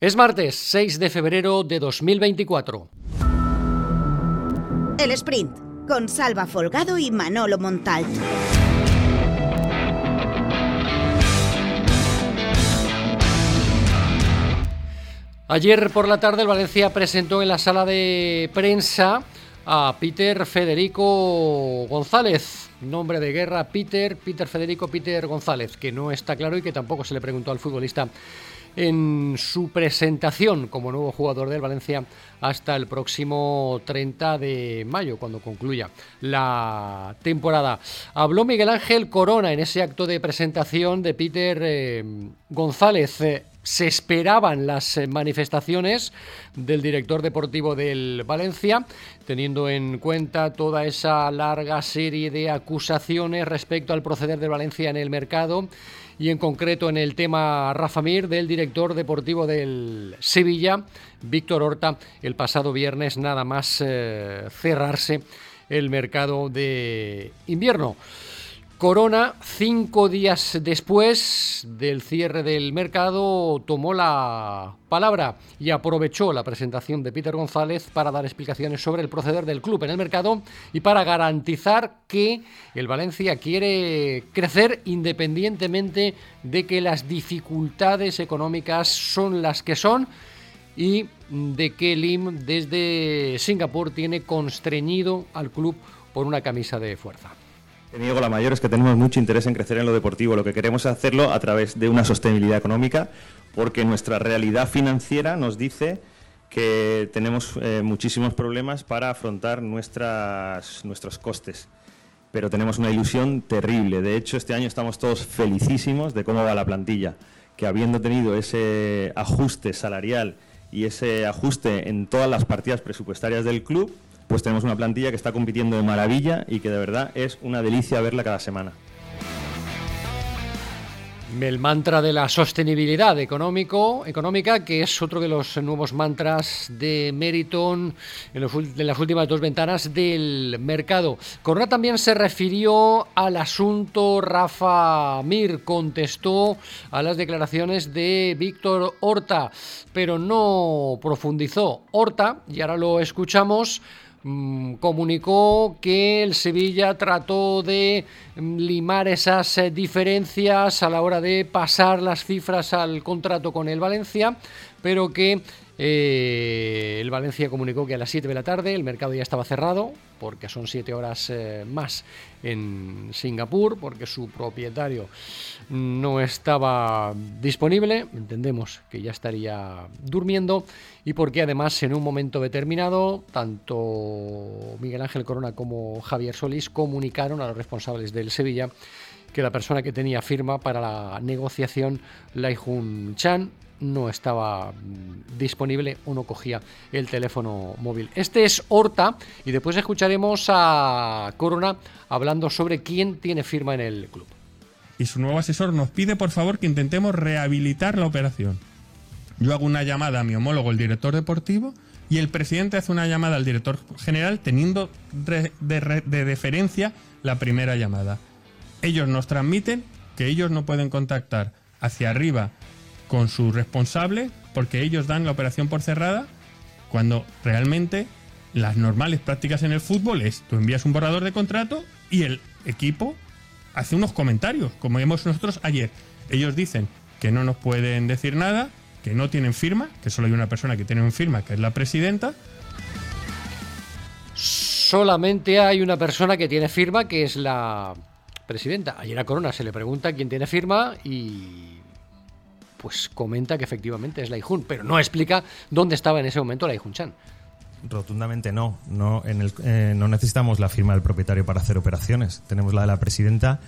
Es martes 6 de febrero de 2024. El sprint con Salva Folgado y Manolo Montal. Ayer por la tarde el Valencia presentó en la sala de prensa a Peter Federico González, nombre de guerra Peter, Peter Federico Peter González, que no está claro y que tampoco se le preguntó al futbolista en su presentación como nuevo jugador del Valencia hasta el próximo 30 de mayo, cuando concluya la temporada. Habló Miguel Ángel Corona en ese acto de presentación de Peter eh, González. Se esperaban las manifestaciones del director deportivo del Valencia, teniendo en cuenta toda esa larga serie de acusaciones respecto al proceder del Valencia en el mercado y en concreto en el tema Rafa Mir del director deportivo del Sevilla, Víctor Horta, el pasado viernes nada más eh, cerrarse el mercado de invierno. Corona, cinco días después del cierre del mercado, tomó la palabra y aprovechó la presentación de Peter González para dar explicaciones sobre el proceder del club en el mercado y para garantizar que el Valencia quiere crecer independientemente de que las dificultades económicas son las que son y de que Lim desde Singapur tiene constreñido al club por una camisa de fuerza. Te digo, la mayor es que tenemos mucho interés en crecer en lo deportivo. Lo que queremos es hacerlo a través de una sostenibilidad económica, porque nuestra realidad financiera nos dice que tenemos eh, muchísimos problemas para afrontar nuestras, nuestros costes. Pero tenemos una ilusión terrible. De hecho, este año estamos todos felicísimos de cómo va la plantilla, que habiendo tenido ese ajuste salarial y ese ajuste en todas las partidas presupuestarias del club, pues tenemos una plantilla que está compitiendo de maravilla y que de verdad es una delicia verla cada semana. El mantra de la sostenibilidad económico, económica, que es otro de los nuevos mantras de Meriton en, las últimas dos ventanas del mercado. Corona también se refirió al asunto Rafa Mir, contestó a las declaraciones de Víctor Horta, pero no profundizó. Horta, y ahora lo escuchamos, Mm, comunicó que el Sevilla trató de mm, limar esas eh, diferencias a la hora de pasar las cifras al contrato con el Valencia, pero que eh, el Valencia comunicó que a las 7 de la tarde el mercado ya estaba cerrado, porque son 7 horas eh, más en Singapur, porque su propietario no estaba disponible, entendemos que ya estaría durmiendo, y porque además en un momento determinado, tanto Miguel Ángel Corona como Javier Solís comunicaron a los responsables del Sevilla que la persona que tenía firma para la negociación, Lai Jun Chan, no estaba mm, disponible o no cogía el teléfono móvil. Este es Horta y después escucharemos a Corona hablando sobre quién tiene firma en el club. Y su nuevo asesor nos pide por favor que intentemos rehabilitar la operación. Yo hago una llamada a mi homólogo, el director deportivo, y el presidente hace una llamada al director general teniendo de, de deferencia la primera llamada. Ellos nos transmiten que ellos no pueden contactar hacia arriba con su responsable porque ellos dan la operación por cerrada cuando realmente las normales prácticas en el fútbol es tú envías un borrador de contrato y el equipo hace unos comentarios, como vimos nosotros ayer. Ellos dicen que no nos pueden decir nada, que no tienen firma, que solo hay una persona que tiene una firma, que es la presidenta. Solamente hay una persona que tiene firma, que es la presidenta. Ayer a Corona se le pregunta quién tiene firma y pues comenta que efectivamente es la Ijun, pero no explica dónde estaba en ese momento la Ijun Chan. Rotundamente no. No, en el, eh, no necesitamos la firma del propietario para hacer operaciones. Tenemos la de la presidenta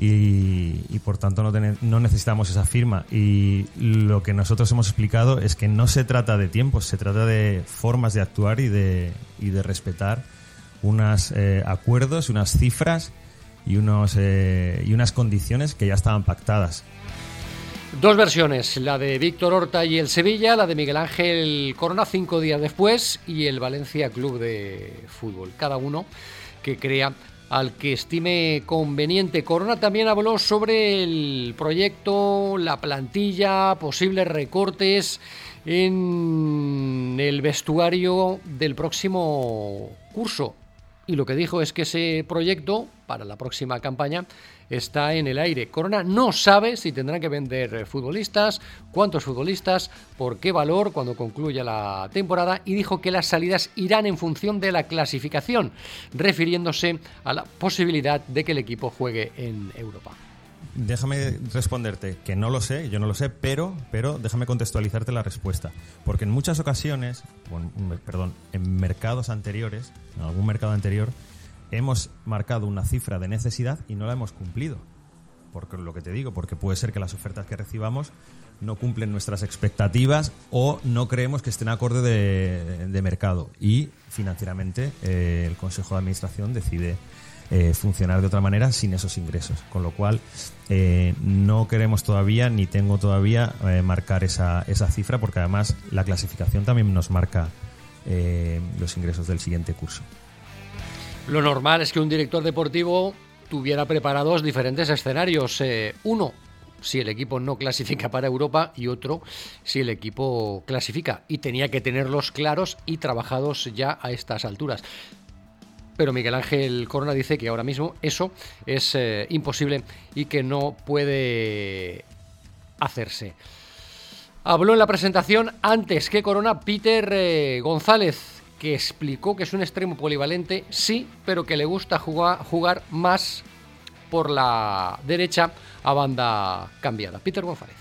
y, por tanto no, no, necesitamos esa firma. Y lo que nosotros hemos explicado es que no se trata de tiempos, se trata de formas de actuar y de, y de respetar unos eh, acuerdos, unas cifras y, unos, eh, y unas condiciones que ya estaban pactadas. Dos versiones, la de Víctor Horta y el Sevilla, la de Miguel Ángel Corona cinco días después y el Valencia Club de Fútbol. Cada uno que crea al que estime conveniente. Corona también habló sobre el proyecto, la plantilla, posibles recortes en el vestuario del próximo curso. Y lo que dijo es que ese proyecto para la próxima campaña está en el aire. Corona no sabe si tendrán que vender futbolistas, cuántos futbolistas, por qué valor cuando concluya la temporada y dijo que las salidas irán en función de la clasificación, refiriéndose a la posibilidad de que el equipo juegue en Europa. Déjame responderte que no lo sé, yo no lo sé, pero, pero déjame contextualizarte la respuesta. Porque en muchas ocasiones, perdón, en mercados anteriores, en algún mercado anterior, hemos marcado una cifra de necesidad y no la hemos cumplido. Porque lo que te digo, porque puede ser que las ofertas que recibamos no cumplen nuestras expectativas o no creemos que estén acorde de, mercado. Y financieramente eh, el Consejo de Administración decide eh, funcionar de otra manera sin esos ingresos. Con lo cual, eh, no queremos todavía, ni tengo todavía, marcar esa, esa cifra, porque además la clasificación también nos marca los ingresos del siguiente curso. Lo normal es que un director deportivo tuviera preparados diferentes escenarios. Eh, uno, si el equipo no clasifica para Europa y otro si el equipo clasifica. Y tenía que tenerlos claros y trabajados ya a estas alturas. Pero Miguel Ángel Corona dice que ahora mismo eso es eh, imposible y que no puede hacerse. Habló en la presentación antes que Corona Peter eh, González, que explicó que es un extremo polivalente, sí, pero que le gusta jugar, jugar más por la derecha a banda cambiada. Peter González.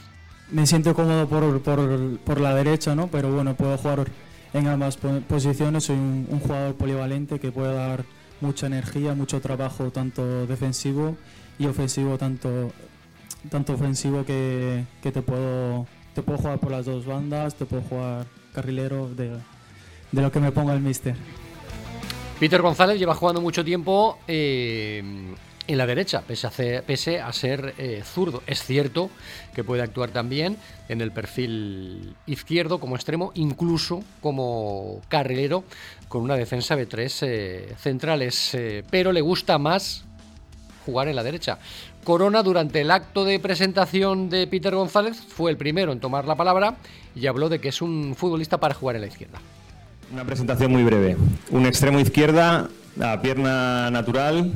Me siento cómodo por, por, por la derecha, ¿no? pero bueno, puedo jugar en ambas posiciones. Soy un, jugador polivalente que puede dar mucha energía, mucho trabajo, tanto defensivo y ofensivo, tanto, tanto ofensivo que, que te, puedo, te puedo jugar por las dos bandas, te puedo jugar carrilero de, de lo que me ponga el mister. Peter González lleva jugando mucho tiempo eh, en la derecha, pese a, ser eh, zurdo. Es cierto que puede actuar también en el perfil izquierdo como extremo, incluso como carrilero, con una defensa de tres eh, centrales, pero le gusta más jugar en la derecha. Corona, durante el acto de presentación de Peter González, fue el primero en tomar la palabra y habló de que es un futbolista para jugar en la izquierda. Una presentación muy breve. Un extremo izquierda, a pierna natural,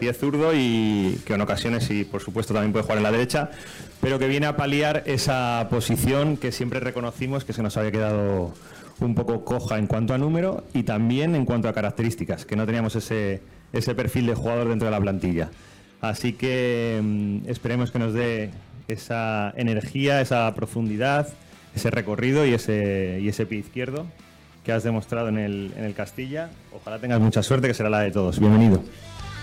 pie zurdo y que en ocasiones y por supuesto también puede jugar en la derecha, pero que viene a paliar esa posición que siempre reconocimos que se nos había quedado un poco coja en cuanto a número y también en cuanto a características, que no teníamos ese, ese perfil de jugador dentro de la plantilla. Así que mm, esperemos que nos dé esa energía, esa profundidad, ese recorrido y ese, y ese pie izquierdo que has demostrado en el, en el Castilla. Ojalá tengas mucha suerte, que será la de todos. Bienvenido.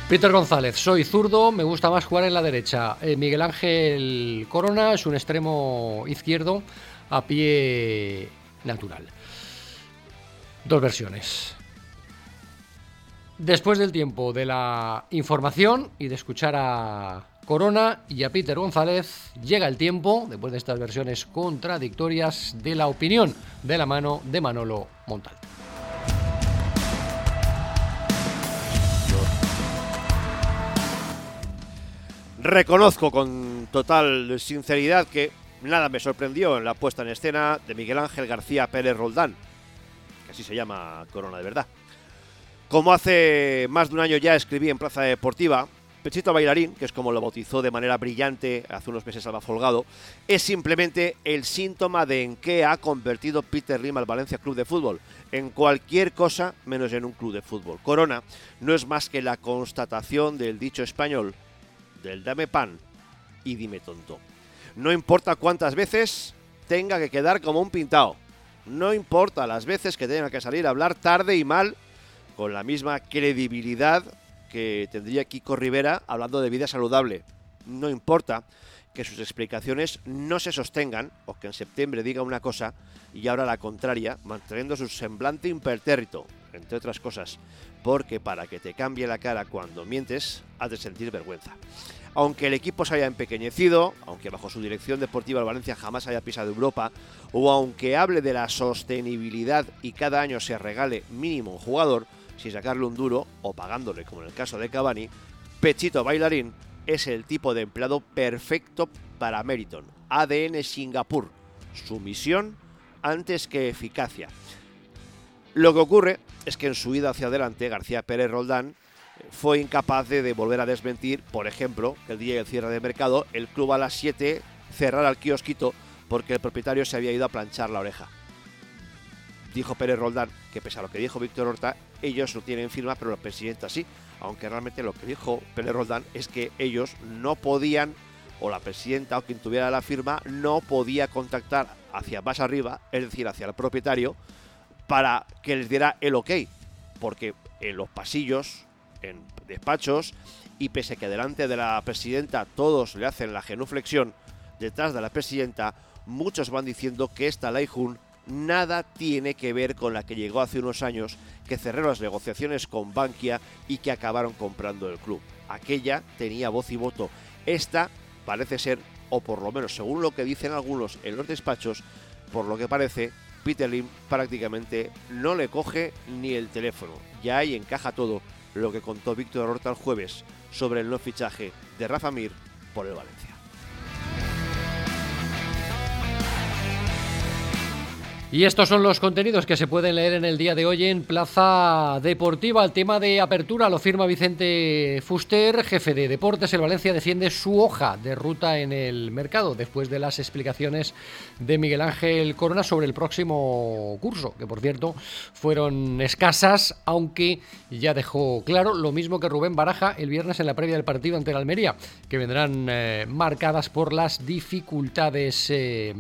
Peter González, soy zurdo, me gusta más jugar en la derecha. Eh, Miguel Ángel Corona es un extremo izquierdo a pie natural. Dos versiones. Después del tiempo de la información y de escuchar a Corona y a Peter González llega el tiempo, después de estas versiones contradictorias, de la opinión de la mano de Manolo Montal. Reconozco con total sinceridad que nada me sorprendió en la puesta en escena de Miguel Ángel García Pérez Roldán, que así se llama Corona de verdad. Como hace más de un año ya escribí en Plaza Deportiva, Pechito Bailarín, que es como lo bautizó de manera brillante hace unos meses Alba Folgado, es simplemente el síntoma de en qué ha convertido Peter Lim al Valencia Club de Fútbol. En cualquier cosa menos en un club de fútbol. Corona no es más que la constatación del dicho español, del dame pan y dime tonto. No importa cuántas veces tenga que quedar como un pintado. No importa las veces que tenga que salir a hablar tarde y mal con la misma credibilidad que tendría Kiko Rivera hablando de vida saludable. No importa que sus explicaciones no se sostengan o que en septiembre diga una cosa y ahora la contraria, manteniendo su semblante impertérrito, entre otras cosas, porque para que te cambie la cara cuando mientes, has de sentir vergüenza. Aunque el equipo se haya empequeñecido, aunque bajo su dirección deportiva el Valencia jamás haya pisado Europa, o aunque hable de la sostenibilidad y cada año se regale mínimo un jugador, sin sacarle un duro o pagándole, como en el caso de Cavani, Pechito Bailarín es el tipo de empleado perfecto para Meriton. ADN Singapur. Su misión, antes que eficacia. Lo que ocurre es que en su ida hacia adelante, García Pérez Roldán fue incapaz de, volver a desmentir, por ejemplo, que el día del cierre de mercado, el club a las 7 cerrara el kiosquito porque el propietario se había ido a planchar la oreja. Dijo Pérez Roldán que pese a lo que dijo Víctor Horta, ellos no tienen firma, pero la presidenta sí. Aunque realmente lo que dijo Pérez Roldán es que ellos no podían, o la presidenta o quien tuviera la firma, no podía contactar hacia más arriba, es decir, hacia el propietario, para que les diera el ok. Porque en los pasillos, en despachos, y pese a que delante de la presidenta todos le hacen la genuflexión, detrás de la presidenta muchos van diciendo que esta Ley Jun nada tiene que ver con la que llegó hace unos años, que cerró las negociaciones con Bankia y que acabaron comprando el club. Aquella tenía voz y voto. Esta parece ser, o por lo menos según lo que dicen algunos en los despachos, por lo que parece, Peter Lim prácticamente no le coge ni el teléfono. Ya ahí encaja todo lo que contó Víctor Horta el jueves sobre el no fichaje de Rafa Mir por el Valencia. Y estos son los contenidos que se pueden leer en el día de hoy en Plaza Deportiva. El tema de apertura lo firma Vicente Fuster, jefe de deportes. El Valencia defiende su hoja de ruta en el mercado después de las explicaciones de Miguel Ángel Corona sobre el próximo curso, que por cierto fueron escasas, aunque ya dejó claro lo mismo que Rubén Baraja el viernes en la previa del partido ante el Almería, que vendrán eh, marcadas por las dificultades eh,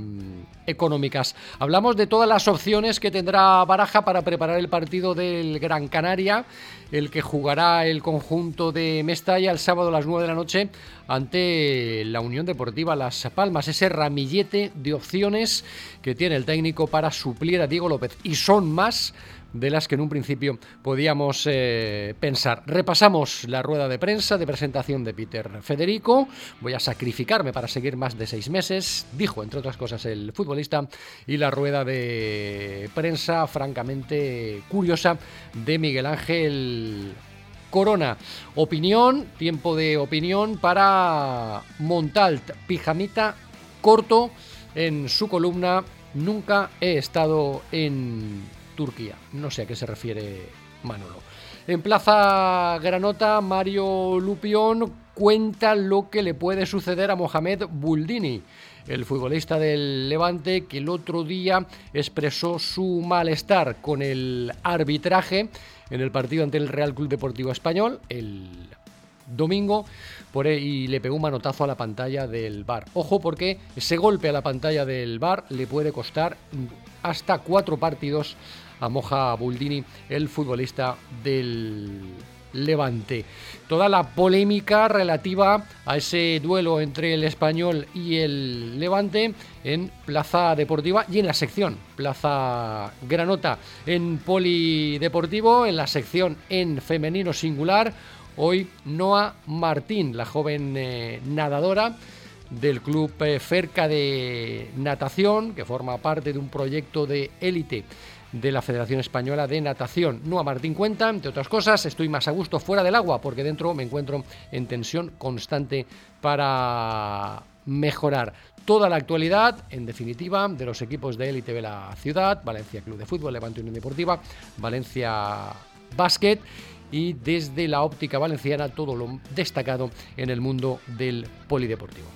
económicas. Hablamos de todas las opciones que tendrá Baraja para preparar el partido del Gran Canaria, el que jugará el conjunto de Mestalla el sábado a las 9 de la noche ante la Unión Deportiva Las Palmas. Ese ramillete de opciones que tiene el técnico para suplir a Diego López. Y son más de las que en un principio podíamos eh, pensar. Repasamos la rueda de prensa de presentación de Peter Federico. Voy a sacrificarme para seguir más de seis meses, dijo entre otras cosas el futbolista, y la rueda de prensa francamente curiosa de Miguel Ángel Corona. Opinión, tiempo de opinión para Montalt, pijamita corto en su columna. Nunca he estado en Turquía. No sé a qué se refiere Manolo. En Plaza Granota, Mario Lupión cuenta lo que le puede suceder a Mohamed Buldini, el futbolista del Levante que el otro día expresó su malestar con el arbitraje en el partido ante el Real Club Deportivo Español el domingo y le pegó un manotazo a la pantalla del bar. Ojo porque ese golpe a la pantalla del bar le puede costar hasta cuatro partidos a Moja Buldini, el futbolista del Levante. Toda la polémica relativa a ese duelo entre el español y el Levante en Plaza Deportiva y en la sección Plaza Granota en Polideportivo, en la sección en femenino singular. Hoy Noa Martín, la joven eh, nadadora del club eh, Ferca de Natación, que forma parte de un proyecto de élite de la Federación Española de Natación. No a Martín cuenta, entre otras cosas, estoy más a gusto fuera del agua porque dentro me encuentro en tensión constante para mejorar toda la actualidad, en definitiva, de los equipos de élite de la ciudad, Valencia Club de Fútbol, Levante Unión Deportiva, Valencia Basket y desde la óptica valenciana todo lo destacado en el mundo del polideportivo.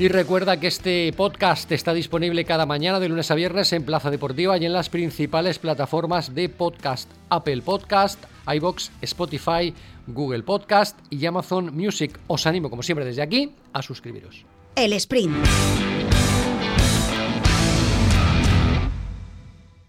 Y recuerda que este podcast está disponible cada mañana de lunes a viernes en Plaza Deportiva y en las principales plataformas de podcast: Apple Podcast, iBox, Spotify, Google Podcast y Amazon Music. Os animo, como siempre, desde aquí a suscribiros. El Sprint.